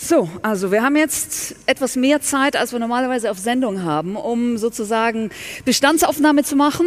So, also wir haben jetzt etwas mehr Zeit, als wir normalerweise auf Sendung haben, um sozusagen Bestandsaufnahme zu machen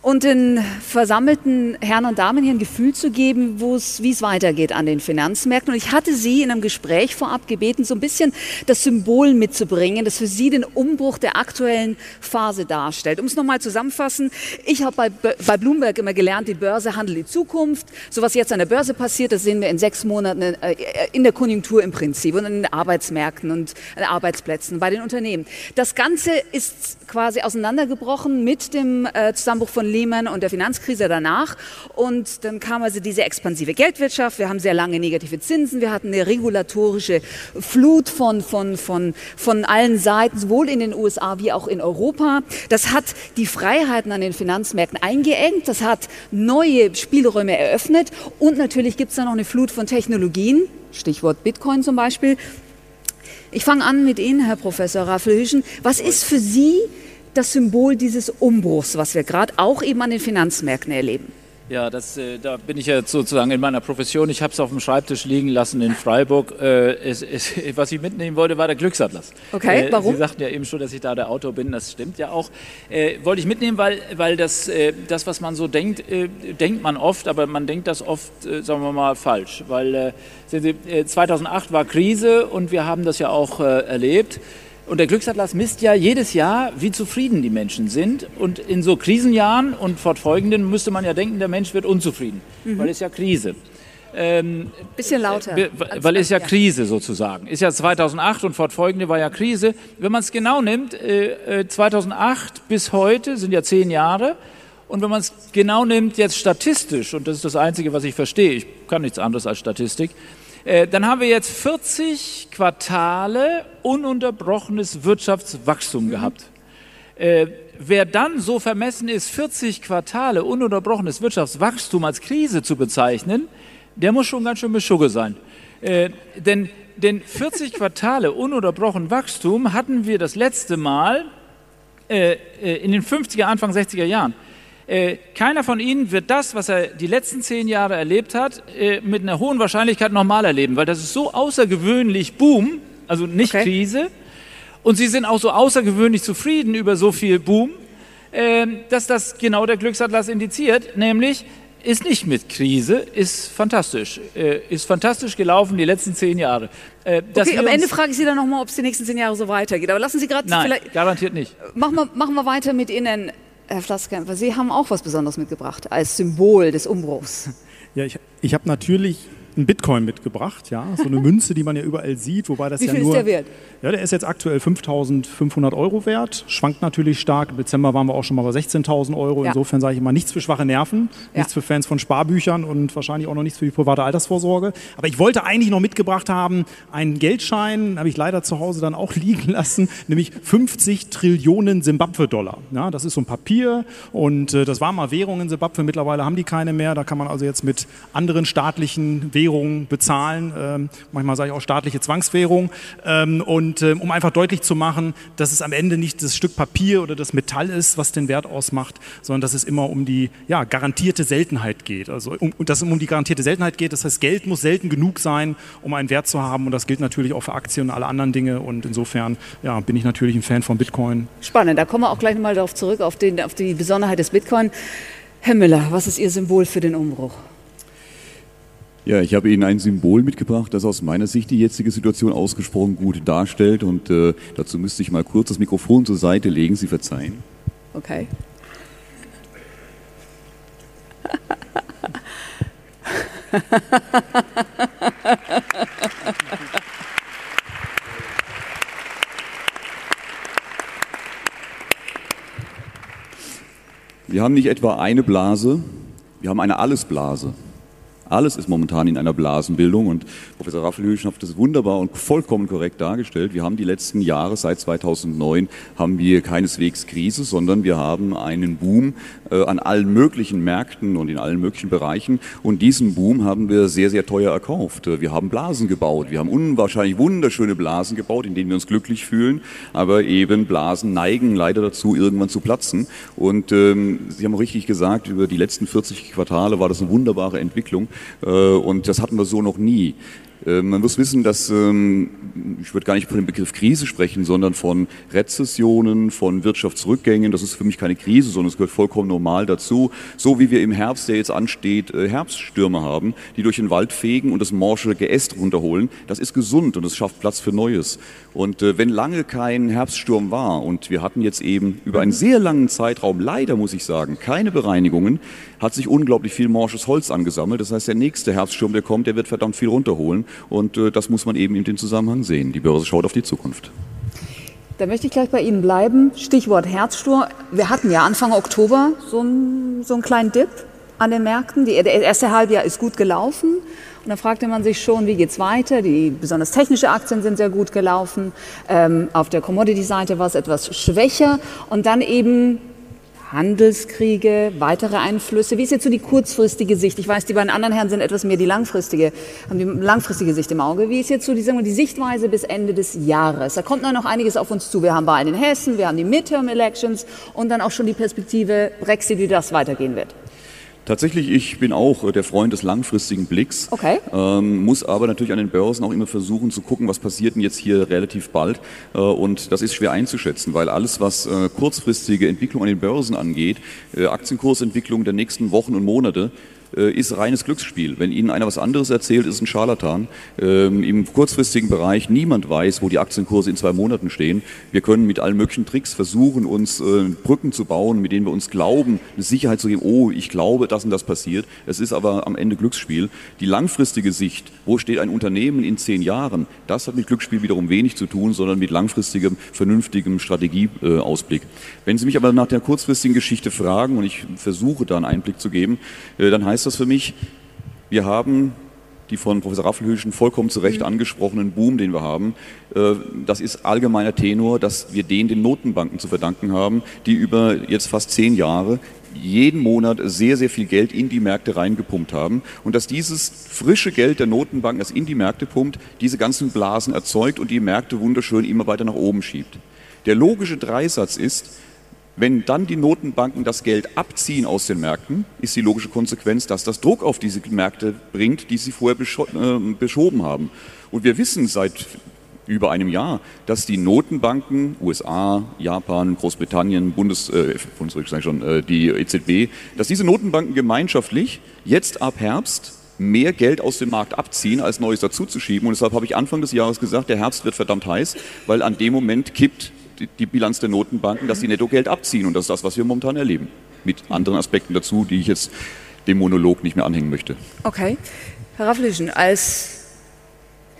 und den versammelten Herren und Damen hier ein Gefühl zu geben, wie es weitergeht an den Finanzmärkten. Und ich hatte Sie in einem Gespräch vorab gebeten, so ein bisschen das Symbol mitzubringen, das für Sie den Umbruch der aktuellen Phase darstellt. Um es nochmal zusammenfassen, ich habe bei, bei Bloomberg immer gelernt, die Börse handelt die Zukunft. So was jetzt an der Börse passiert, das sehen wir in sechs Monaten äh, in der Konjunktur im Prinzip und in den Arbeitsmärkten und an Arbeitsplätzen bei den Unternehmen. Das Ganze ist quasi auseinandergebrochen mit dem äh, Zusammenbruch von Lehman und der Finanzkrise danach. Und dann kam also diese expansive Geldwirtschaft. Wir haben sehr lange negative Zinsen. Wir hatten eine regulatorische Flut von, von, von, von allen Seiten, sowohl in den USA wie auch in Europa. Das hat die Freiheiten an den Finanzmärkten eingeengt. Das hat neue Spielräume eröffnet. Und natürlich gibt es da noch eine Flut von Technologien. Stichwort Bitcoin zum Beispiel. Ich fange an mit Ihnen, Herr Professor Raffel-Hüschen. Was ist für Sie das Symbol dieses Umbruchs, was wir gerade auch eben an den Finanzmärkten erleben. Ja, das, äh, da bin ich ja sozusagen in meiner Profession. Ich habe es auf dem Schreibtisch liegen lassen in Freiburg. Äh, es, es, was ich mitnehmen wollte, war der Glücksatlas. Okay, äh, warum? Sie sagten ja eben schon, dass ich da der Autor bin. Das stimmt ja auch. Äh, wollte ich mitnehmen, weil, weil das, äh, das, was man so denkt, äh, denkt man oft, aber man denkt das oft, sagen wir mal, falsch. Weil Sie, 2008 war Krise und wir haben das ja auch erlebt. Und der Glücksatlas misst ja jedes Jahr, wie zufrieden die Menschen sind. Und in so Krisenjahren und fortfolgenden müsste man ja denken, der Mensch wird unzufrieden, mhm. weil es ja Krise. Ähm, Bisschen lauter. Äh, weil es ja Krise sozusagen. Ist ja 2008 und fortfolgende war ja Krise. Wenn man es genau nimmt, äh, 2008 äh, bis heute sind ja zehn Jahre. Und wenn man es genau nimmt, jetzt statistisch, und das ist das Einzige, was ich verstehe, ich kann nichts anderes als Statistik, dann haben wir jetzt 40 Quartale ununterbrochenes Wirtschaftswachstum mhm. gehabt. Äh, wer dann so vermessen ist, 40 Quartale ununterbrochenes Wirtschaftswachstum als Krise zu bezeichnen, der muss schon ganz schön beschugge sein. Äh, denn, denn 40 Quartale ununterbrochen Wachstum hatten wir das letzte Mal äh, äh in den 50er, Anfang 60er Jahren. Äh, keiner von Ihnen wird das, was er die letzten zehn Jahre erlebt hat, äh, mit einer hohen Wahrscheinlichkeit nochmal erleben, weil das ist so außergewöhnlich Boom, also nicht okay. Krise. Und Sie sind auch so außergewöhnlich zufrieden über so viel Boom, äh, dass das genau der Glücksatlas indiziert, nämlich ist nicht mit Krise, ist fantastisch. ist fantastisch gelaufen die letzten zehn Jahre. okay, am Ende frage ich Sie dann nochmal, ob es die nächsten zehn Jahre so weitergeht. Aber lassen Sie gerade vielleicht. Garantiert nicht. Machen wir, machen wir weiter mit Ihnen. Herr Flasskämpfer, Sie haben auch was Besonderes mitgebracht als Symbol des Umbruchs. Ja, ich, ich habe natürlich einen Bitcoin mitgebracht, ja, so eine Münze, die man ja überall sieht, wobei das Wie ja viel nur. Ist der wert? Ja, der ist jetzt aktuell 5.500 Euro wert, schwankt natürlich stark. Im Dezember waren wir auch schon mal bei 16.000 Euro. Ja. Insofern sage ich immer nichts für schwache Nerven, ja. nichts für Fans von Sparbüchern und wahrscheinlich auch noch nichts für die private Altersvorsorge. Aber ich wollte eigentlich noch mitgebracht haben einen Geldschein, habe ich leider zu Hause dann auch liegen lassen, nämlich 50 Trillionen Simbabwe-Dollar. Ja, das ist so ein Papier und äh, das war mal Währung in Simbabwe. Mittlerweile haben die keine mehr. Da kann man also jetzt mit anderen staatlichen Währungen bezahlen. Ähm, manchmal sage ich auch staatliche Zwangswährung. Ähm, und und äh, um einfach deutlich zu machen, dass es am Ende nicht das Stück Papier oder das Metall ist, was den Wert ausmacht, sondern dass es immer um die ja, garantierte Seltenheit geht. Also um, dass es um die garantierte Seltenheit geht. Das heißt, Geld muss selten genug sein, um einen Wert zu haben. Und das gilt natürlich auch für Aktien und alle anderen Dinge. Und insofern ja, bin ich natürlich ein Fan von Bitcoin. Spannend. Da kommen wir auch gleich nochmal darauf zurück, auf, den, auf die Besonderheit des Bitcoin. Herr Müller, was ist Ihr Symbol für den Umbruch? Ja, ich habe Ihnen ein Symbol mitgebracht, das aus meiner Sicht die jetzige Situation ausgesprochen gut darstellt. Und äh, dazu müsste ich mal kurz das Mikrofon zur Seite legen. Sie verzeihen. Okay. Wir haben nicht etwa eine Blase, wir haben eine Allesblase. Alles ist momentan in einer Blasenbildung und Professor Raffelhüschen hat das wunderbar und vollkommen korrekt dargestellt. Wir haben die letzten Jahre, seit 2009, haben wir keineswegs Krise, sondern wir haben einen Boom äh, an allen möglichen Märkten und in allen möglichen Bereichen. Und diesen Boom haben wir sehr, sehr teuer erkauft. Wir haben Blasen gebaut. Wir haben unwahrscheinlich wunderschöne Blasen gebaut, in denen wir uns glücklich fühlen. Aber eben Blasen neigen leider dazu, irgendwann zu platzen. Und ähm, Sie haben richtig gesagt, über die letzten 40 Quartale war das eine wunderbare Entwicklung. Äh, und das hatten wir so noch nie. Äh, man muss wissen, dass ähm, ich würde gar nicht von dem Begriff Krise sprechen, sondern von Rezessionen, von Wirtschaftsrückgängen. Das ist für mich keine Krise, sondern es gehört vollkommen normal dazu. So wie wir im Herbst, der jetzt ansteht, äh, Herbststürme haben, die durch den Wald fegen und das morsche Geäst runterholen. Das ist gesund und es schafft Platz für Neues. Und äh, wenn lange kein Herbststurm war und wir hatten jetzt eben über einen sehr langen Zeitraum, leider muss ich sagen, keine Bereinigungen, hat sich unglaublich viel morsches Holz angesammelt. Das heißt, der nächste Herbststurm, der kommt, der wird verdammt viel runterholen. Und äh, das muss man eben in dem Zusammenhang sehen. Die Börse schaut auf die Zukunft. Da möchte ich gleich bei Ihnen bleiben. Stichwort Herzsturm. Wir hatten ja Anfang Oktober so einen, so einen kleinen Dip an den Märkten. Die, der erste Halbjahr ist gut gelaufen. Und dann fragte man sich schon, wie geht es weiter? Die besonders technische Aktien sind sehr gut gelaufen. Ähm, auf der Commodity-Seite war es etwas schwächer. Und dann eben Handelskriege, weitere Einflüsse? Wie ist jetzt so die kurzfristige Sicht? Ich weiß, die beiden anderen Herren sind etwas mehr die langfristige, haben die langfristige Sicht im Auge. Wie ist jetzt so die, sagen wir, die Sichtweise bis Ende des Jahres? Da kommt noch einiges auf uns zu. Wir haben Wahlen in Hessen, wir haben die Midterm Elections und dann auch schon die Perspektive Brexit, wie das weitergehen wird. Tatsächlich, ich bin auch äh, der Freund des langfristigen Blicks, okay. ähm, muss aber natürlich an den Börsen auch immer versuchen zu gucken, was passiert denn jetzt hier relativ bald. Äh, und das ist schwer einzuschätzen, weil alles, was äh, kurzfristige Entwicklung an den Börsen angeht, äh, Aktienkursentwicklung der nächsten Wochen und Monate, ist reines Glücksspiel. Wenn Ihnen einer was anderes erzählt, ist ein Scharlatan. Ähm, Im kurzfristigen Bereich niemand weiß, wo die Aktienkurse in zwei Monaten stehen. Wir können mit allen möglichen Tricks versuchen, uns äh, Brücken zu bauen, mit denen wir uns glauben, eine Sicherheit zu geben, oh, ich glaube, dass und das passiert. Es ist aber am Ende Glücksspiel. Die langfristige Sicht, wo steht ein Unternehmen in zehn Jahren, das hat mit Glücksspiel wiederum wenig zu tun, sondern mit langfristigem, vernünftigem Strategieausblick. Wenn Sie mich aber nach der kurzfristigen Geschichte fragen, und ich versuche da einen Einblick zu geben, äh, dann heißt heißt das für mich, wir haben die von Professor Raffelhüschen vollkommen zu Recht mhm. angesprochenen Boom, den wir haben, äh, das ist allgemeiner Tenor, dass wir den den Notenbanken zu verdanken haben, die über jetzt fast zehn Jahre jeden Monat sehr, sehr viel Geld in die Märkte reingepumpt haben und dass dieses frische Geld der Notenbanken, das in die Märkte pumpt, diese ganzen Blasen erzeugt und die Märkte wunderschön immer weiter nach oben schiebt. Der logische Dreisatz ist, wenn dann die Notenbanken das Geld abziehen aus den Märkten, ist die logische Konsequenz, dass das Druck auf diese Märkte bringt, die sie vorher äh, geschoben haben. Und wir wissen seit über einem Jahr, dass die Notenbanken, USA, Japan, Großbritannien, Bundes, äh, schon, äh, die EZB, dass diese Notenbanken gemeinschaftlich jetzt ab Herbst mehr Geld aus dem Markt abziehen, als Neues dazuzuschieben. Und deshalb habe ich Anfang des Jahres gesagt, der Herbst wird verdammt heiß, weil an dem Moment kippt die Bilanz der Notenbanken, dass sie Nettogeld abziehen. Und das ist das, was wir momentan erleben. Mit anderen Aspekten dazu, die ich jetzt dem Monolog nicht mehr anhängen möchte. Okay. Herr Rafflischen, als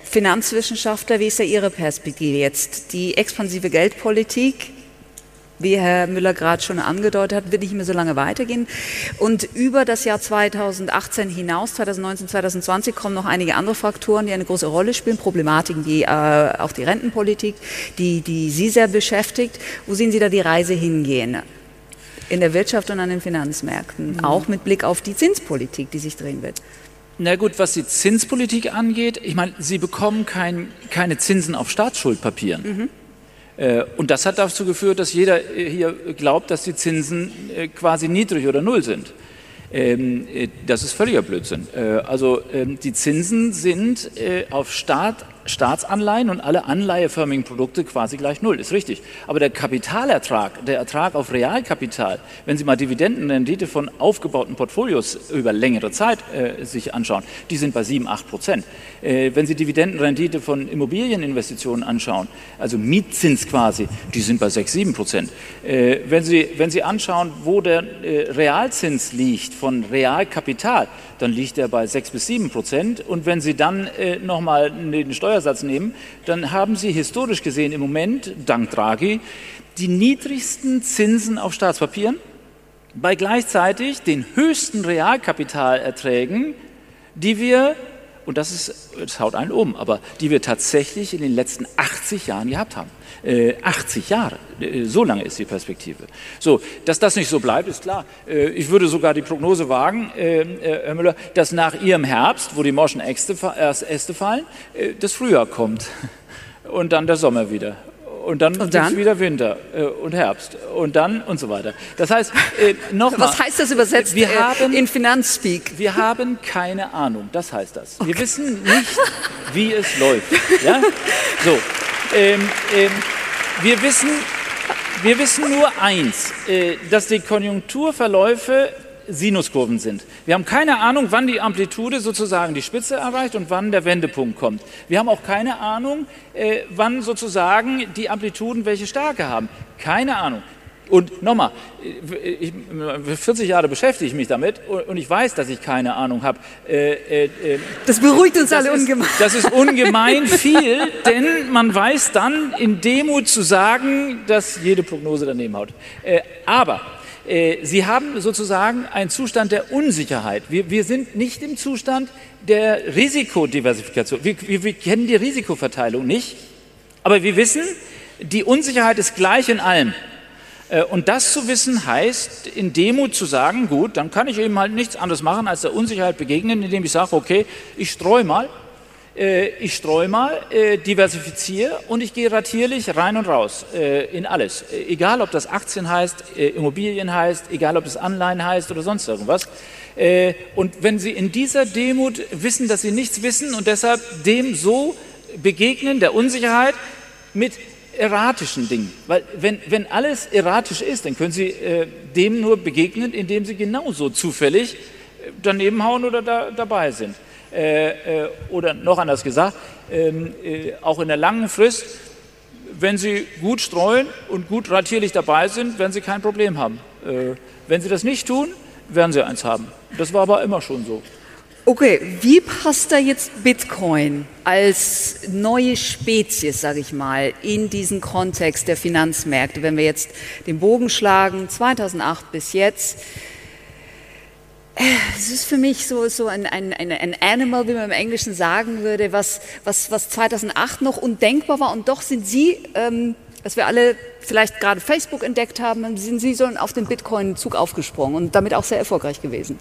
Finanzwissenschaftler, wie ist da Ihre Perspektive jetzt? Die expansive Geldpolitik wie Herr Müller gerade schon angedeutet hat, wird nicht mehr so lange weitergehen. Und über das Jahr 2018 hinaus, 2019, 2020, kommen noch einige andere Faktoren, die eine große Rolle spielen, Problematiken wie äh, auch die Rentenpolitik, die, die Sie sehr beschäftigt. Wo sehen Sie da die Reise hingehen? In der Wirtschaft und an den Finanzmärkten, mhm. auch mit Blick auf die Zinspolitik, die sich drehen wird. Na gut, was die Zinspolitik angeht, ich meine, Sie bekommen kein, keine Zinsen auf Staatsschuldpapieren. Mhm. Äh, und das hat dazu geführt, dass jeder äh, hier glaubt, dass die Zinsen äh, quasi niedrig oder null sind. Ähm, das ist völliger Blödsinn. Also ähm, die Zinsen sind auf Staat Staatsanleihen und alle anleiheförmigen Produkte quasi gleich null, ist richtig. Aber der Kapitalertrag, der Ertrag auf Realkapital, wenn Sie mal Dividendenrendite von aufgebauten Portfolios über längere Zeit äh, sich anschauen, die sind bei 7, 8 Prozent. Äh, wenn Sie Dividendenrendite von Immobilieninvestitionen anschauen, also Mietzins quasi, die sind bei 6, 7 Prozent. Äh, wenn, Sie, wenn Sie anschauen, wo der äh, Realzins liegt von Realkapital, dann liegt er bei 6 bis 7 Prozent. Und wenn Sie dann äh, nochmal den Steuersatz nehmen, dann haben Sie historisch gesehen im Moment, dank Draghi, die niedrigsten Zinsen auf Staatspapieren bei gleichzeitig den höchsten Realkapitalerträgen, die wir und das, ist, das haut einen um, aber die wir tatsächlich in den letzten 80 Jahren gehabt haben. Äh, 80 Jahre, äh, so lange ist die Perspektive. So, dass das nicht so bleibt, ist klar. Äh, ich würde sogar die Prognose wagen, äh, äh, Herr Müller, dass nach Ihrem Herbst, wo die morschen Äste, fallen, äh, das Frühjahr kommt und dann der Sommer wieder und dann, und dann? wieder Winter äh, und Herbst und dann und so weiter. Das heißt, äh, nochmal. Was heißt das übersetzt wir äh, haben, in Finanzspeak? Wir haben keine Ahnung, das heißt das. Okay. Wir wissen nicht, wie es läuft. Ja? So, ähm, ähm, wir, wissen, wir wissen nur eins, äh, dass die Konjunkturverläufe Sinuskurven sind. Wir haben keine Ahnung, wann die Amplitude sozusagen die Spitze erreicht und wann der Wendepunkt kommt. Wir haben auch keine Ahnung, äh, wann sozusagen die Amplituden welche Stärke haben. Keine Ahnung. Und nochmal, ich, 40 Jahre beschäftige ich mich damit und ich weiß, dass ich keine Ahnung habe. Äh, äh, das beruhigt uns das alle ist, ungemein. Das ist ungemein viel, denn man weiß dann in Demut zu sagen, dass jede Prognose daneben haut. Äh, aber äh, Sie haben sozusagen einen Zustand der Unsicherheit. Wir, wir sind nicht im Zustand der Risikodiversifikation. Wir, wir, wir kennen die Risikoverteilung nicht, aber wir wissen, die Unsicherheit ist gleich in allem. Äh, und das zu wissen heißt, in Demut zu sagen, gut, dann kann ich eben halt nichts anderes machen, als der Unsicherheit begegnen, indem ich sage, okay, ich streue mal äh, ich streue mal, äh, diversifiziere und ich gehe ratierlich rein und raus in alles. egal, ob das Aktien heißt, Immobilien heißt, egal, ob das Anleihen heißt oder sonst irgendwas. und wenn Sie in dieser Demut wissen, dass Sie nichts wissen und deshalb dem so begegnen, der Unsicherheit, mit erratischen Dingen. Weil wenn, wenn alles erratisch ist, dann können Sie dem nur begegnen, indem Sie genauso zufällig daneben hauen oder da, dabei sind. Äh, äh, oder noch anders gesagt, ähm, äh, auch in der langen Frist, wenn Sie gut streuen und gut ratierlich dabei sind, werden Sie kein Problem haben. wenn Sie das nicht tun, werden Sie eins haben. Das war aber immer schon so. Okay, wie passt da jetzt Bitcoin als neue Spezies, sage ich mal, in diesen Kontext der Finanzmärkte, wenn wir jetzt den Bogen schlagen, 2008 bis jetzt? Es ist für mich so, so ein, ein, ein, Animal, wie man im Englischen sagen würde, was, was, was 2008 noch undenkbar war. Und doch sind Sie, ähm, dass wir alle vielleicht gerade Facebook entdeckt haben, sind Sie so auf den Bitcoin-Zug aufgesprungen und damit auch sehr erfolgreich gewesen.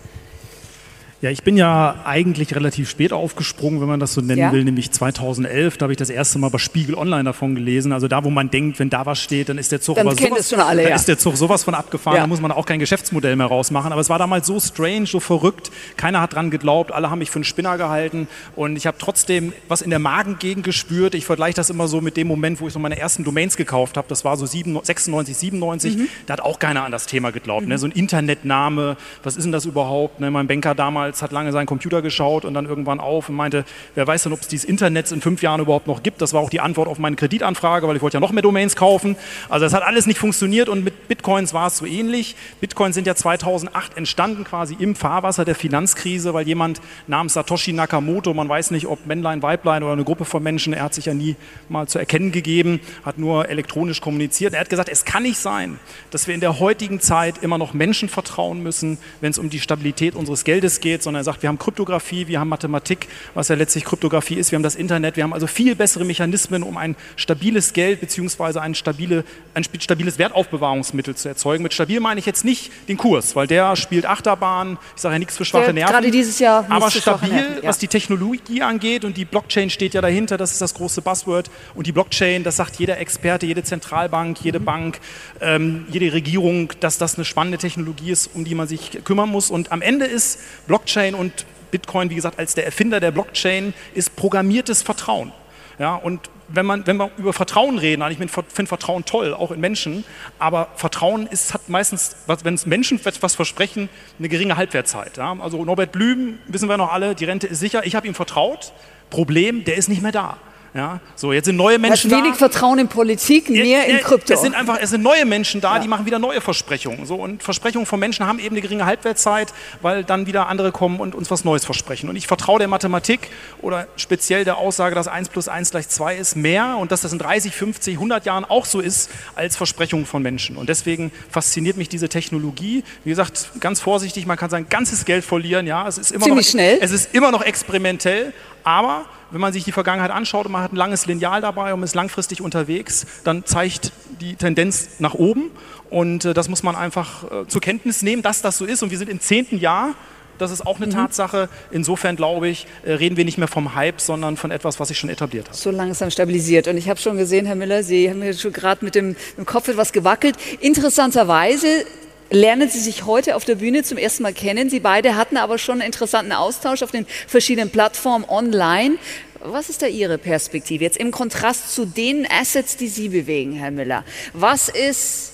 Ja, ich bin ja eigentlich relativ spät aufgesprungen, wenn man das so nennen ja. will, nämlich 2011. Da habe ich das erste Mal bei Spiegel Online davon gelesen. Also da, wo man denkt, wenn da was steht, dann ist der Zug, dann sowas, alle, ja. ist der Zug sowas von abgefahren. Ja. Da muss man auch kein Geschäftsmodell mehr rausmachen. Aber es war damals so strange, so verrückt. Keiner hat dran geglaubt. Alle haben mich für einen Spinner gehalten. Und ich habe trotzdem was in der Magengegend gespürt. Ich vergleiche das immer so mit dem Moment, wo ich so meine ersten Domains gekauft habe. Das war so 96, 97. Mhm. Da hat auch keiner an das Thema geglaubt. Ne? Mhm. Ne? So ein Internetname. Was ist denn das überhaupt? Ne? Mein Banker damals damals, hat lange seinen Computer geschaut und dann irgendwann auf und meinte, wer weiß denn, ob es dieses Internet in fünf Jahren überhaupt noch gibt. Das war auch die Antwort auf meine Kreditanfrage, weil ich wollte ja noch mehr Domains kaufen. Also das hat alles nicht funktioniert und mit Bitcoins war es so ähnlich. Bitcoins sind ja 2008 entstanden quasi im Fahrwasser der Finanzkrise, weil jemand namens Satoshi Nakamoto, man weiß nicht, ob Männlein, Weiblein oder eine Gruppe von Menschen, er hat sich ja nie mal zu erkennen gegeben, hat nur elektronisch kommuniziert. Er hat gesagt, es kann nicht sein, dass wir in der heutigen Zeit immer noch Menschen vertrauen müssen, wenn es um die Stabilität unseres Geldes geht, sondern er sagt, wir haben Kryptographie, wir haben Mathematik, was ja letztlich Kryptographie ist, wir haben das Internet, wir haben also viel bessere Mechanismen, um ein stabiles Geld bzw. Ein, stabile, ein stabiles Wertaufbewahrungsmittel zu erzeugen. Mit stabil meine ich jetzt nicht den Kurs, weil der spielt Achterbahn, ich sage ja nichts für schwache Nerven. Gerade dieses Jahr. Aber stabil, Nerven, ja. was die Technologie angeht und die Blockchain steht ja dahinter, das ist das große Buzzword. Und die Blockchain, das sagt jeder Experte, jede Zentralbank, jede mhm. Bank, ähm, jede Regierung, dass das eine spannende Technologie ist, um die man sich kümmern muss. Und am Ende ist Blockchain Blockchain und Bitcoin, wie gesagt, als der Erfinder der Blockchain, ist programmiertes Vertrauen. Ja, und wenn, man, wenn wir über Vertrauen reden, ich finde Vertrauen toll, auch in Menschen, aber Vertrauen ist, hat meistens, wenn es Menschen etwas versprechen, eine geringe Halbwertzeit. Ja? Also Norbert Blüm, wissen wir noch alle, die Rente ist sicher, ich habe ihm vertraut, Problem, der ist nicht mehr da. Ja, so, jetzt sind neue Menschen da. wenig Vertrauen in Politik, mehr in Krypto. Es sind einfach, es sind neue Menschen da, ja. die machen wieder neue Versprechungen. So, und Versprechungen von Menschen haben eben eine geringe Halbwertszeit, weil dann wieder andere kommen und uns was Neues versprechen. Und ich vertraue der Mathematik oder speziell der Aussage, dass 1 plus 1 gleich 2 ist, mehr und dass das in 30, 50, 100 Jahren auch so ist, als Versprechungen von Menschen. Und deswegen fasziniert mich diese Technologie. Wie gesagt, ganz vorsichtig, man kann sein ganzes Geld verlieren. Ja, es ist immer, Ziemlich noch, schnell. Es ist immer noch experimentell, Aber wenn man sich die Vergangenheit anschaut und man hat ein langes Lineal dabei und ist langfristig unterwegs, dann zeigt die Tendenz nach oben. Und äh, das muss man einfach äh, zur Kenntnis nehmen, dass das so ist. Und wir sind im zehnten Jahr. Das ist auch eine mhm. Tatsache. Insofern glaube ich, äh, reden wir nicht mehr vom Hype, sondern von etwas, was sich schon etabliert hat. So langsam stabilisiert. Und ich habe schon gesehen, Herr Miller, Sie haben mir schon gerade mit dem, dem Kopf etwas gewackelt. Interessanterweise lernen Sie sich heute auf der Bühne zum ersten Mal kennen. Sie beide hatten aber schon einen interessanten Austausch auf den verschiedenen Plattformen online. Was ist da Ihre Perspektive jetzt im Kontrast zu den Assets, die Sie bewegen, Herr Müller? Was ist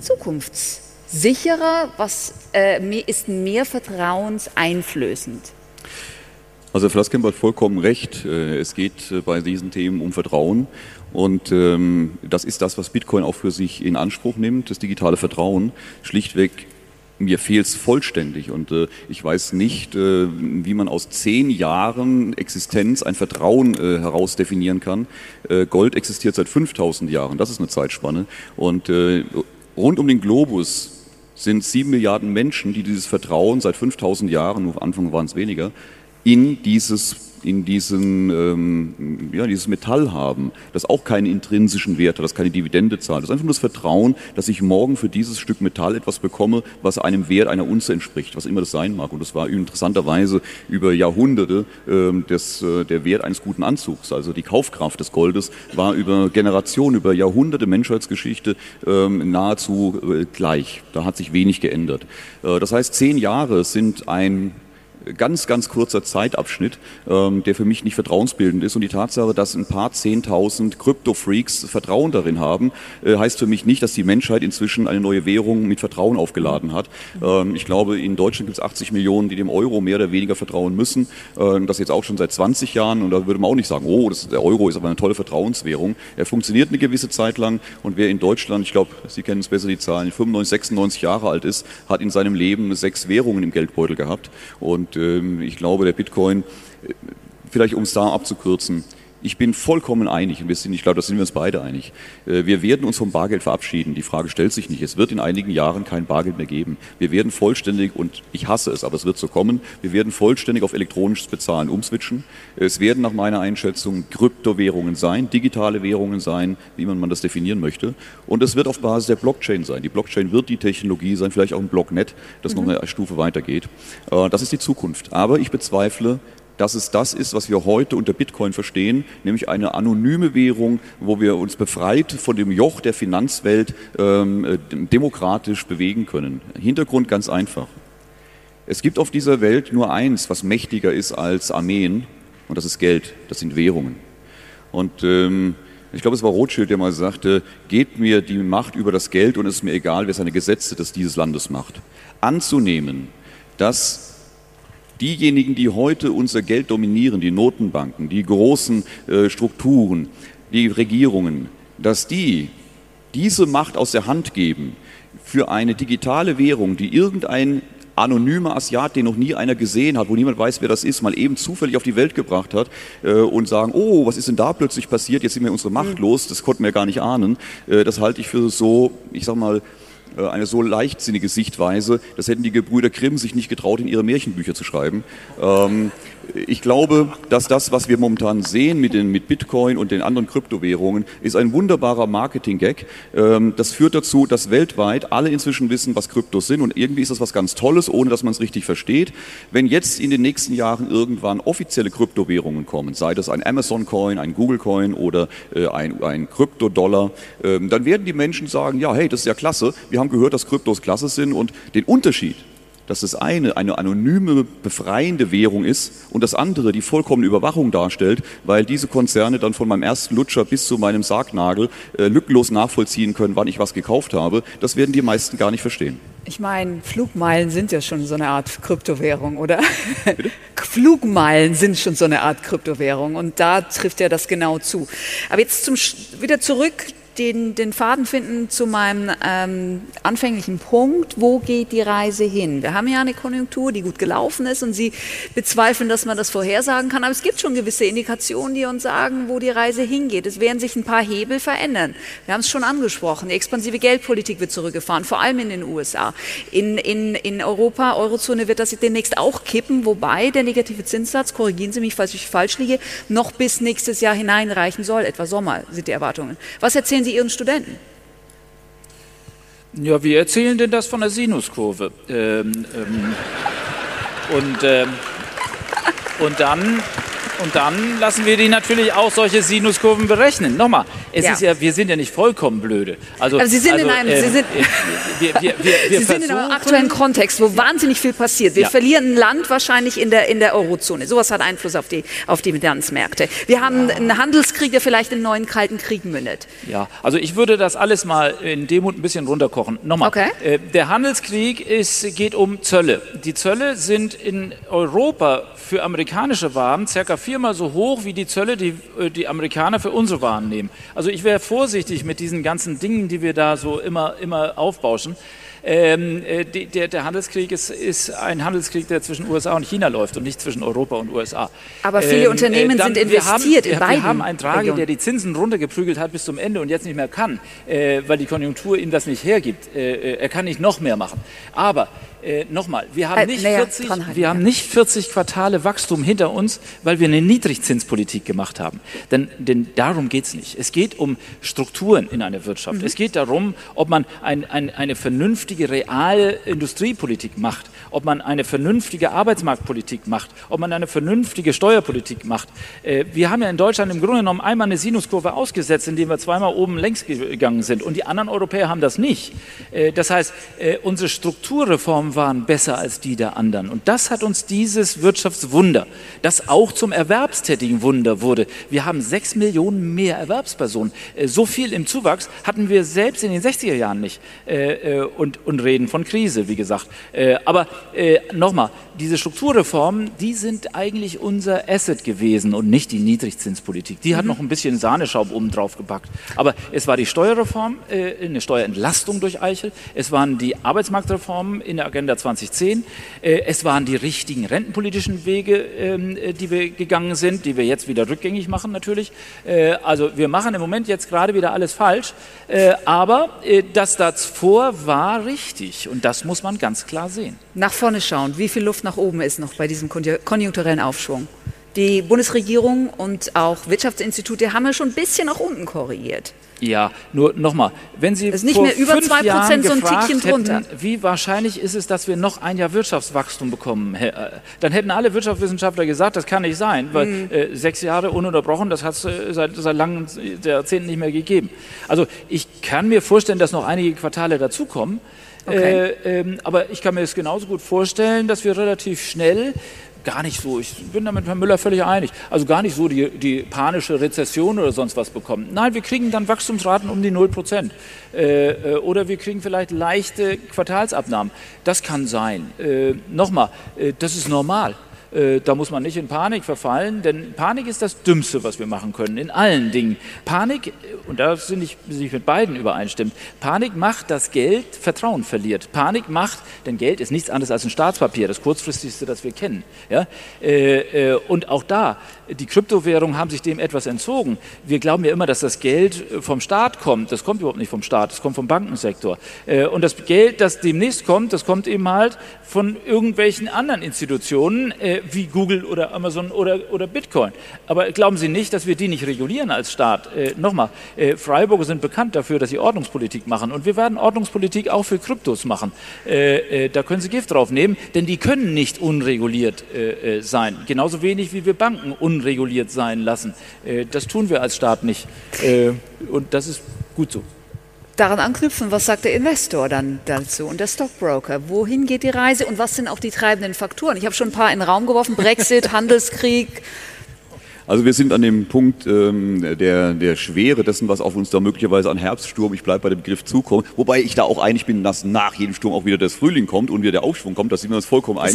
zukunftssicherer? Was äh, ist mehr vertrauenseinflößend? Also Herr Flasskemp hat vollkommen recht. Äh, es geht äh, bei diesen Themen um Vertrauen. Und ähm, das ist das, was Bitcoin auch für sich in Anspruch nimmt, das digitale Vertrauen. Schlichtweg mir fehlt es vollständig und äh, ich weiß nicht, äh, wie man aus zehn Jahren Existenz ein Vertrauen äh, heraus definieren kann. Äh, Gold existiert seit 5000 Jahren, das ist eine Zeitspanne. Und äh, rund um den Globus sind sieben Milliarden Menschen, die dieses Vertrauen seit 5000 Jahren, am Anfang waren es weniger, in dieses in diesen, ähm, ja, dieses Metall haben, das auch keinen intrinsischen Wert hat, das keine Dividende zahlt. Das ist einfach nur das Vertrauen, dass ich morgen für dieses Stück Metall etwas bekomme, was einem Wert einer Unze entspricht, was immer das sein mag. Und das war interessanterweise über Jahrhunderte ähm, des, äh, der Wert eines guten Anzugs. Also die Kaufkraft des Goldes war über Generationen, über Jahrhunderte Menschheitsgeschichte ähm, nahezu äh, gleich. Da hat sich wenig geändert. Äh, das heißt, zehn Jahre sind ein ganz, ganz kurzer Zeitabschnitt, ähm, der für mich nicht vertrauensbildend ist. Und die Tatsache, dass ein paar Zehntausend Krypto-Freaks Vertrauen darin haben, äh, heißt für mich nicht, dass die Menschheit inzwischen eine neue Währung mit Vertrauen aufgeladen hat. Ähm, ich glaube, in Deutschland gibt es 80 Millionen, die dem Euro mehr oder weniger vertrauen müssen. Ähm, das jetzt auch schon seit 20 Jahren. Und da würde man auch nicht sagen, oh, das, der Euro ist aber eine tolle Vertrauenswährung. Er funktioniert eine gewisse Zeit lang. Und wer in Deutschland, ich glaube, Sie kennen es besser, die Zahlen, 95, 96 Jahre alt ist, hat in seinem Leben sechs Währungen im Geldbeutel gehabt. Und und ähm, ich glaube, der Bitcoin, äh, vielleicht um es da abzukürzen, ich bin vollkommen einig, und wir sind, ich glaube, da sind wir uns beide einig. Äh, wir werden uns vom Bargeld verabschieden. Die Frage stellt sich nicht. Es wird in einigen Jahren kein Bargeld mehr geben. Wir werden vollständig, und ich hasse es, aber es wird so kommen, wir werden vollständig auf elektronisches Bezahlen umswitchen. Es werden nach meiner Einschätzung Kryptowährungen sein, digitale Währungen sein, wie man das definieren möchte. Und es wird auf Basis der Blockchain sein. Die Blockchain wird die Technologie sein, vielleicht auch ein Blocknet, das mhm. noch eine Stufe weitergeht. Äh, das ist die Zukunft. Aber ich bezweifle, dass es das ist, was wir heute unter Bitcoin verstehen, nämlich eine anonyme Währung, wo wir uns befreit von dem Joch der Finanzwelt ähm, äh, demokratisch bewegen können. Hintergrund ganz einfach. Es gibt auf dieser Welt nur eins, was mächtiger ist als Armeen, und das ist Geld, das sind Währungen. Und ähm, ich glaube, es war Rothschild, der mal sagte, gebt mir die Macht über das Geld und es ist mir egal, wer seine Gesetze des dieses Landes macht. Anzunehmen, dass diejenigen, die heute unser Geld dominieren, die Notenbanken, die großen äh, Strukturen, die Regierungen, dass die diese Macht aus der Hand geben für eine digitale Währung, die irgendein anonymer Asiat, den noch nie einer gesehen hat, wo niemand weiß, wer das ist, mal eben zufällig auf die Welt gebracht hat äh, und sagen, oh, was ist denn da plötzlich passiert, jetzt sind wir unsere Macht los, das konnten wir gar nicht ahnen. Äh, das halte ich für so, ich sag mal, eine so leichtsinnige Sichtweise, das hätten die Gebrüder Grimm sich nicht getraut, in ihre Märchenbücher zu schreiben. Ähm, ich glaube, dass das, was wir momentan sehen mit, den, mit Bitcoin und den anderen Kryptowährungen, ist ein wunderbarer Marketing-Gag. Ähm, das führt dazu, dass weltweit alle inzwischen wissen, was Kryptos sind und irgendwie ist das was ganz Tolles, ohne dass man es richtig versteht. Wenn jetzt in den nächsten Jahren irgendwann offizielle Kryptowährungen kommen, sei das ein Amazon-Coin, ein Google-Coin oder äh, ein, ein Kryptodollar, ähm, dann werden die Menschen sagen, ja, hey, das ist ja klasse, wir haben gehört, dass Kryptos klasse sind und den Unterschied dass das eine eine anonyme, befreiende Währung ist und das andere die vollkommene Überwachung darstellt, weil diese Konzerne dann von meinem ersten Lutscher bis zu meinem Sargnagel äh, lückenlos nachvollziehen können, wann ich was gekauft habe. Das werden die meisten gar nicht verstehen. Ich meine, Flugmeilen sind ja schon so eine Art Kryptowährung, oder? Bitte? Flugmeilen sind schon so eine Art Kryptowährung und da trifft ja das genau zu. Aber jetzt zum, wieder zurück den, den Faden finden zu meinem ähm, anfänglichen Punkt, wo geht die Reise hin? Wir haben ja eine Konjunktur, die gut gelaufen ist und Sie bezweifeln, dass man das vorhersagen kann, aber es gibt schon gewisse Indikationen, die uns sagen, wo die Reise hingeht. Es werden sich ein paar Hebel verändern. Wir haben es schon angesprochen, die expansive Geldpolitik wird zurückgefahren, vor allem in den USA. In, in, in Europa, Eurozone wird das demnächst auch kippen, wobei der negative Zinssatz, korrigieren Sie mich, falls ich falsch liege, noch bis nächstes Jahr hineinreichen soll, etwa Sommer sind die Erwartungen. Was erzählen erzählen Sie Ihren Studenten? Ja, wir erzählen denn das von der Sinuskurve. Ähm, ähm, und, ähm, und dann und dann lassen wir die natürlich auch solche Sinuskurven berechnen. Nochmal, es ja. ist ja, wir sind ja nicht vollkommen blöde. Also, Aber Sie sind also, in einem, äh, Sie sind, wir, wir, wir, Sie sind in einem aktuellen Kontext, wo wahnsinnig viel passiert. Wir ja. verlieren ein Land wahrscheinlich in der, in der Eurozone. Sowas hat Einfluss auf die, auf die Finanzmärkte. Wir haben ja. einen Handelskrieg, der vielleicht in einen neuen Kalten Krieg mündet. Ja, also ich würde das alles mal in Demut ein bisschen runterkochen. Nochmal, okay. äh, der Handelskrieg ist, geht um Zölle. Die Zölle sind in Europa für amerikanische Waren circa viermal so hoch wie die Zölle, die äh, die Amerikaner für unsere Waren nehmen. Also ich wäre vorsichtig mit diesen ganzen Dingen, die wir da so immer, immer aufbauschen. Ähm, äh, der, der, Handelskrieg ist, ist, ein Handelskrieg, der zwischen USA und China läuft und nicht zwischen Europa und USA. Aber viele ähm, Unternehmen äh, dann, sind investiert wir haben, in beiden. Wir haben einen Draghi, Regionen. der die Zinsen runtergeprügelt hat bis zum Ende und jetzt nicht mehr kann, äh, weil die Konjunktur ihm das nicht hergibt. Äh, äh er kann nicht noch mehr machen. Aber äh, nochmal, wir, haben, nicht 40, wir haben nicht 40 Quartale Wachstum hinter uns, weil wir eine Niedrigzinspolitik gemacht haben. Denn, denn darum geht es nicht. Es geht um Strukturen in einer Wirtschaft. Mhm. Es geht darum, ob man ein, ein, eine vernünftige reale Industriepolitik macht, ob man eine vernünftige Arbeitsmarktpolitik macht, ob man eine vernünftige Steuerpolitik macht. Äh, wir haben ja in Deutschland im Grunde genommen einmal eine Sinuskurve ausgesetzt, indem wir zweimal oben längs gegangen sind. Und die anderen Europäer haben das nicht. Äh, das heißt, äh, unsere Strukturreform waren besser als die der anderen. Und das hat uns dieses Wirtschaftswunder, das auch zum erwerbstätigen Wunder wurde. Wir haben sechs Millionen mehr Erwerbspersonen. So viel im Zuwachs hatten wir selbst in den 60er Jahren nicht. Und, und reden von Krise, wie gesagt. Aber nochmal, diese Strukturreformen, die sind eigentlich unser Asset gewesen und nicht die Niedrigzinspolitik. Die hat mhm. noch ein bisschen Sahneschaum oben drauf gepackt. Aber es war die Steuerreform, eine Steuerentlastung durch Eichel. Es waren die Arbeitsmarktreformen in der Agenda Agenda 2010. Äh, es waren die richtigen rentenpolitischen Wege, ähm, äh, die wir gegangen sind, die wir jetzt wieder rückgängig machen natürlich. Äh, also wir machen im Moment jetzt gerade wieder alles falsch, aber das davor war richtig und das muss man ganz klar sehen. Nach vorne schauen, wie viel Luft nach oben ist noch bei diesem konjunkturellen Aufschwung? Die Bundesregierung und auch Wirtschaftsinstitute haben ja schon ein bisschen nach unten korrigiert. Ja, nur nochmal, wenn Sie das ist nicht mehr über fünf 2%, Jahren so ein Tickchen drunter. Hätten, wie wahrscheinlich ist es, dass wir noch ein Jahr Wirtschaftswachstum bekommen, äh, dann hätten alle Wirtschaftswissenschaftler gesagt, das kann nicht sein, weil mhm. äh, sechs Jahre ununterbrochen, das hat es äh, seit, seit langen Jahrzehnten nicht mehr gegeben. Also ich kann mir vorstellen, dass noch einige Quartale dazukommen. Okay. Äh, ähm, aber ich kann mir es genauso gut vorstellen, dass wir relativ schnell gar nicht so, ich bin da mit Herrn Müller völlig einig, also gar nicht so die, die panische Rezession oder sonst was bekommen. Nein, wir kriegen dann Wachstumsraten um die 0 Prozent. Äh, äh, oder wir kriegen vielleicht leichte Quartalsabnahmen. Das kann sein. Äh, Nochmal, äh, das ist normal. Äh, da muss man nicht in Panik verfallen, denn Panik ist das Dümmste, was wir machen können, in allen Dingen. Panik, und da sind ich, ich mit beiden übereinstimmt, Panik macht, dass Geld Vertrauen verliert. Panik macht, denn Geld ist nichts anderes als ein Staatspapier, das kurzfristigste, das wir kennen. Ja? Äh, äh, und auch da, die Kryptowährungen haben sich dem etwas entzogen. Wir glauben ja immer, dass das Geld vom Staat kommt. Das kommt überhaupt nicht vom Staat, das kommt vom Bankensektor. Und das Geld, das demnächst kommt, das kommt eben halt von irgendwelchen anderen Institutionen, wie Google oder Amazon oder, oder Bitcoin. Aber glauben Sie nicht, dass wir die nicht regulieren als Staat? Äh, Nochmal, äh, Freiburger sind bekannt dafür, dass sie Ordnungspolitik machen. Und wir werden Ordnungspolitik auch für Kryptos machen. Äh, äh da können Sie Gift drauf nehmen, denn die können nicht unreguliert äh, äh, sein. Genauso wenig wie wir Banken unreguliert sein lassen. das tun wir als Staat nicht. und das ist gut so daran anknüpfen, was sagt der Investor dann dazu und der Stockbroker? Wohin geht die Reise und was sind auch die treibenden Faktoren? Ich habe schon ein paar in den Raum geworfen, Brexit, Handelskrieg. Also wir sind an dem Punkt ähm, der, der Schwere dessen, was auf uns da möglicherweise an Herbststurm, ich bleibe bei dem Begriff zukommt, wobei ich da auch einig bin, dass nach jedem Sturm auch wieder das Frühling kommt und wieder der Aufschwung kommt, da sind wir uns vollkommen einig.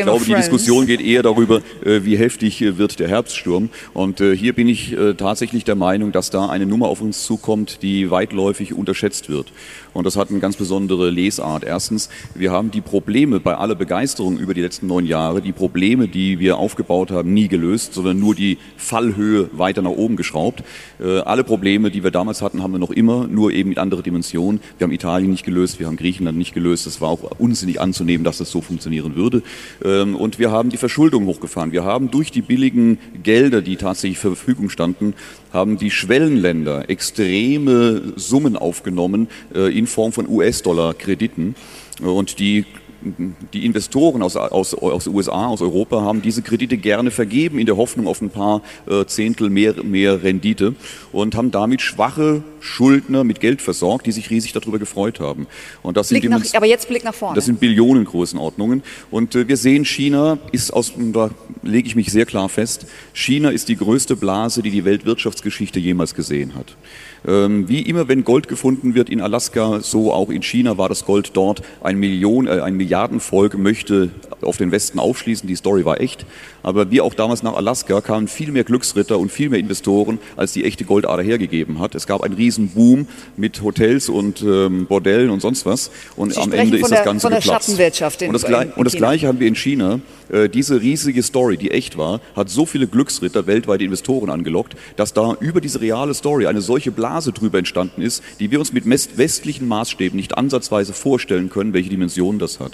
Ich glaube, die Diskussion geht eher darüber, äh, wie heftig äh, wird der Herbststurm und äh, hier bin ich äh, tatsächlich der Meinung, dass da eine Nummer auf uns zukommt, die weitläufig unterschätzt wird. Und das hat eine ganz besondere Lesart. Erstens, wir haben die Probleme bei aller Begeisterung über die letzten neun Jahre, die Probleme, die wir aufgebaut haben, nie gelöst, sondern nur die Fallhöhe weiter nach oben geschraubt. Äh, alle Probleme, die wir damals hatten, haben wir noch immer, nur eben mit anderer Dimension. Wir haben Italien nicht gelöst, wir haben Griechenland nicht gelöst. Es war auch unsinnig anzunehmen, dass das so funktionieren würde. Ähm, und wir haben die Verschuldung hochgefahren. Wir haben durch die billigen Gelder, die tatsächlich zur Verfügung standen, haben die Schwellenländer extreme Summen aufgenommen äh, in Form von US-Dollar-Krediten. Und die die Investoren aus, aus, aus USA, aus Europa haben diese Kredite gerne vergeben in der Hoffnung auf ein paar äh, Zehntel mehr, mehr Rendite und haben damit schwache Schuldner mit Geld versorgt, die sich riesig darüber gefreut haben. Und das Blick sind nach, aber jetzt Blick nach vorne. Das sind Billionengrößenordnungen. Und äh, wir sehen, China ist aus, da lege ich mich sehr klar fest, China ist die größte Blase, die die Weltwirtschaftsgeschichte jemals gesehen hat. Ähm, wie immer, wenn Gold gefunden wird in Alaska, so auch in China war das Gold dort. Ein, Million, äh, ein Milliardenvolk möchte auf den Westen aufschließen. Die Story war echt. Aber wie auch damals nach Alaska kamen viel mehr Glücksritter und viel mehr Investoren, als die echte Goldader hergegeben hat. Es gab einen riesen Boom mit Hotels und ähm, Bordellen und sonst was. Und Sie am Ende ist der, das Ganze von der geplatzt. Schattenwirtschaft in, und das, in, und das Gleiche haben wir in China. Äh, diese riesige Story, die echt war, hat so viele Glücksritter, weltweite Investoren angelockt, dass da über diese reale Story eine solche Blase drüber entstanden ist, die wir uns mit westlichen Maßstäben nicht ansatzweise vorstellen können, welche Dimensionen das hat.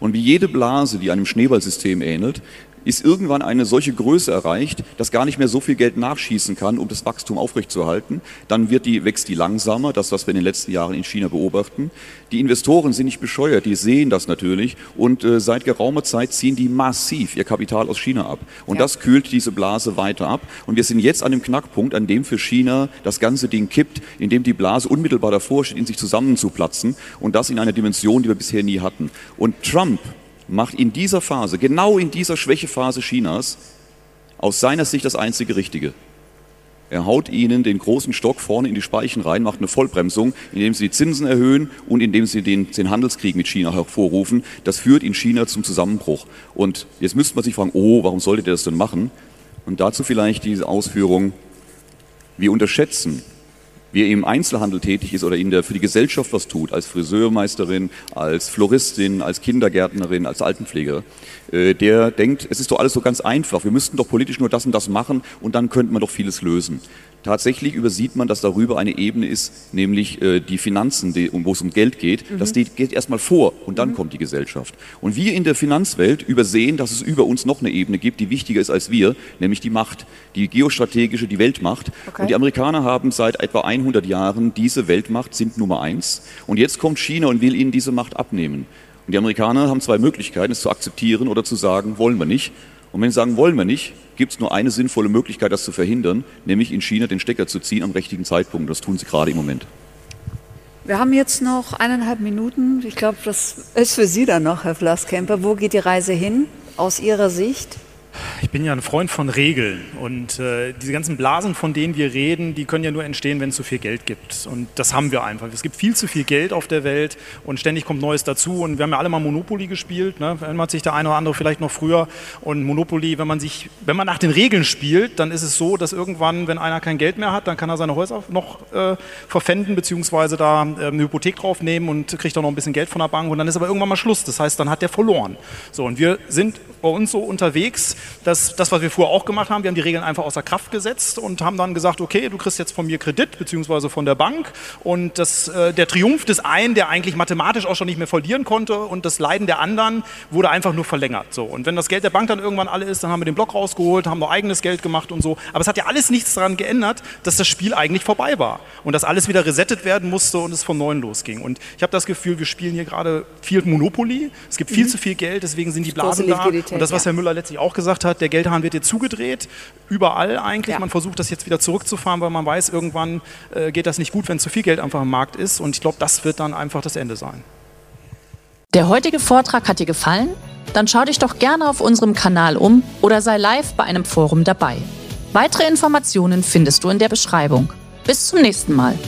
Und wie jede Blase, die einem Schneeballsystem ähnelt, ist irgendwann eine solche Größe erreicht, dass gar nicht mehr so viel Geld nachschießen kann, um das Wachstum aufrechtzuerhalten. Dann wird die, wächst die langsamer, das, was wir in den letzten Jahren in China beobachten. Die Investoren sind nicht bescheuert, die sehen das natürlich und äh, seit geraumer Zeit ziehen die massiv ihr Kapital aus China ab. Und ja. das kühlt diese Blase weiter ab. Und wir sind jetzt an dem Knackpunkt, an dem für China das ganze Ding kippt, in dem die Blase unmittelbar davor steht, in sich zusammenzuplatzen und das in einer Dimension, die wir bisher nie hatten. Und Trump macht in dieser Phase, genau in dieser Schwächephase Chinas, aus seiner Sicht das einzige Richtige. Er haut ihnen den großen Stock vorne in die Speichen rein, macht eine Vollbremsung, indem sie die Zinsen erhöhen und indem sie den, den Handelskrieg mit China hervorrufen. Das führt in China zum Zusammenbruch. Und jetzt müsste man sich fragen, oh, warum sollte der das denn machen? Und dazu vielleicht diese Ausführung, wir unterschätzen wie er im Einzelhandel tätig ist oder in der, für die Gesellschaft was tut, als Friseurmeisterin, als Floristin, als Kindergärtnerin, als Altenpfleger, äh, der denkt, es ist doch alles so ganz einfach, wir müssten doch politisch nur das und das machen und dann könnte man doch vieles lösen. Tatsächlich übersieht man, dass darüber eine Ebene ist, nämlich äh, die Finanzen, die, um, wo es um Geld geht. Mhm. Das geht erstmal vor und dann mhm. kommt die Gesellschaft. Und wir in der Finanzwelt übersehen, dass es über uns noch eine Ebene gibt, die wichtiger ist als wir, nämlich die Macht, die geostrategische, die Weltmacht. Okay. Und die Amerikaner haben seit etwa 100 Jahren diese Weltmacht, sind Nummer eins. Und jetzt kommt China und will ihnen diese Macht abnehmen. Und die Amerikaner haben zwei Möglichkeiten, es zu akzeptieren oder zu sagen, wollen wir nicht. Und wenn sie sagen, wollen wir nicht, gibt es nur eine sinnvolle Möglichkeit, das zu verhindern, nämlich in China den Stecker zu ziehen am richtigen Zeitpunkt. Das tun sie gerade im Moment. Wir haben jetzt noch eineinhalb Minuten. Ich glaube, das ist für Sie dann noch, Herr Flasskemper. Wo geht die Reise hin aus Ihrer Sicht? Ich bin ja ein Freund von Regeln und äh, diese ganzen Blasen, von denen wir reden, die können ja nur entstehen, wenn es zu viel Geld gibt. Und das haben wir einfach. Es gibt viel zu viel Geld auf der Welt und ständig kommt Neues dazu. Und wir haben ja alle mal Monopoly gespielt, ne? erinnert sich der eine oder andere vielleicht noch früher. Und Monopoly, wenn man sich, wenn man nach den Regeln spielt, dann ist es so, dass irgendwann, wenn einer kein Geld mehr hat, dann kann er seine Häuser noch äh, verpfänden, beziehungsweise da äh, eine Hypothek draufnehmen und kriegt auch noch ein bisschen Geld von der Bank. Und dann ist aber irgendwann mal Schluss. Das heißt, dann hat der verloren. So, und wir sind bei uns so unterwegs, dass das, was wir vorher auch gemacht haben, wir haben die Regeln einfach außer Kraft gesetzt und haben dann gesagt, okay, du kriegst jetzt von mir Kredit beziehungsweise von der Bank und das, äh, der Triumph des einen, der eigentlich mathematisch auch schon nicht mehr verlieren konnte und das Leiden der anderen wurde einfach nur verlängert. So. Und wenn das Geld der Bank dann irgendwann alle ist, dann haben wir den Block rausgeholt, haben noch eigenes Geld gemacht und so. Aber es hat ja alles nichts daran geändert, dass das Spiel eigentlich vorbei war und dass alles wieder resettet werden musste und es von neuem losging. Und ich habe das Gefühl, wir spielen hier gerade viel Monopoly. Es gibt viel mhm. zu viel Geld, deswegen sind die Blasen da. Und das, was Herr Müller letztlich auch gesagt hat, der Geldhahn wird jetzt zugedreht, überall eigentlich. Ja. Man versucht das jetzt wieder zurückzufahren, weil man weiß, irgendwann äh, geht das nicht gut, wenn zu viel Geld einfach im Markt ist. Und ich glaube, das wird dann einfach das Ende sein. Der heutige Vortrag hat dir gefallen? Dann schau dich doch gerne auf unserem Kanal um oder sei live bei einem Forum dabei. Weitere Informationen findest du in der Beschreibung. Bis zum nächsten Mal.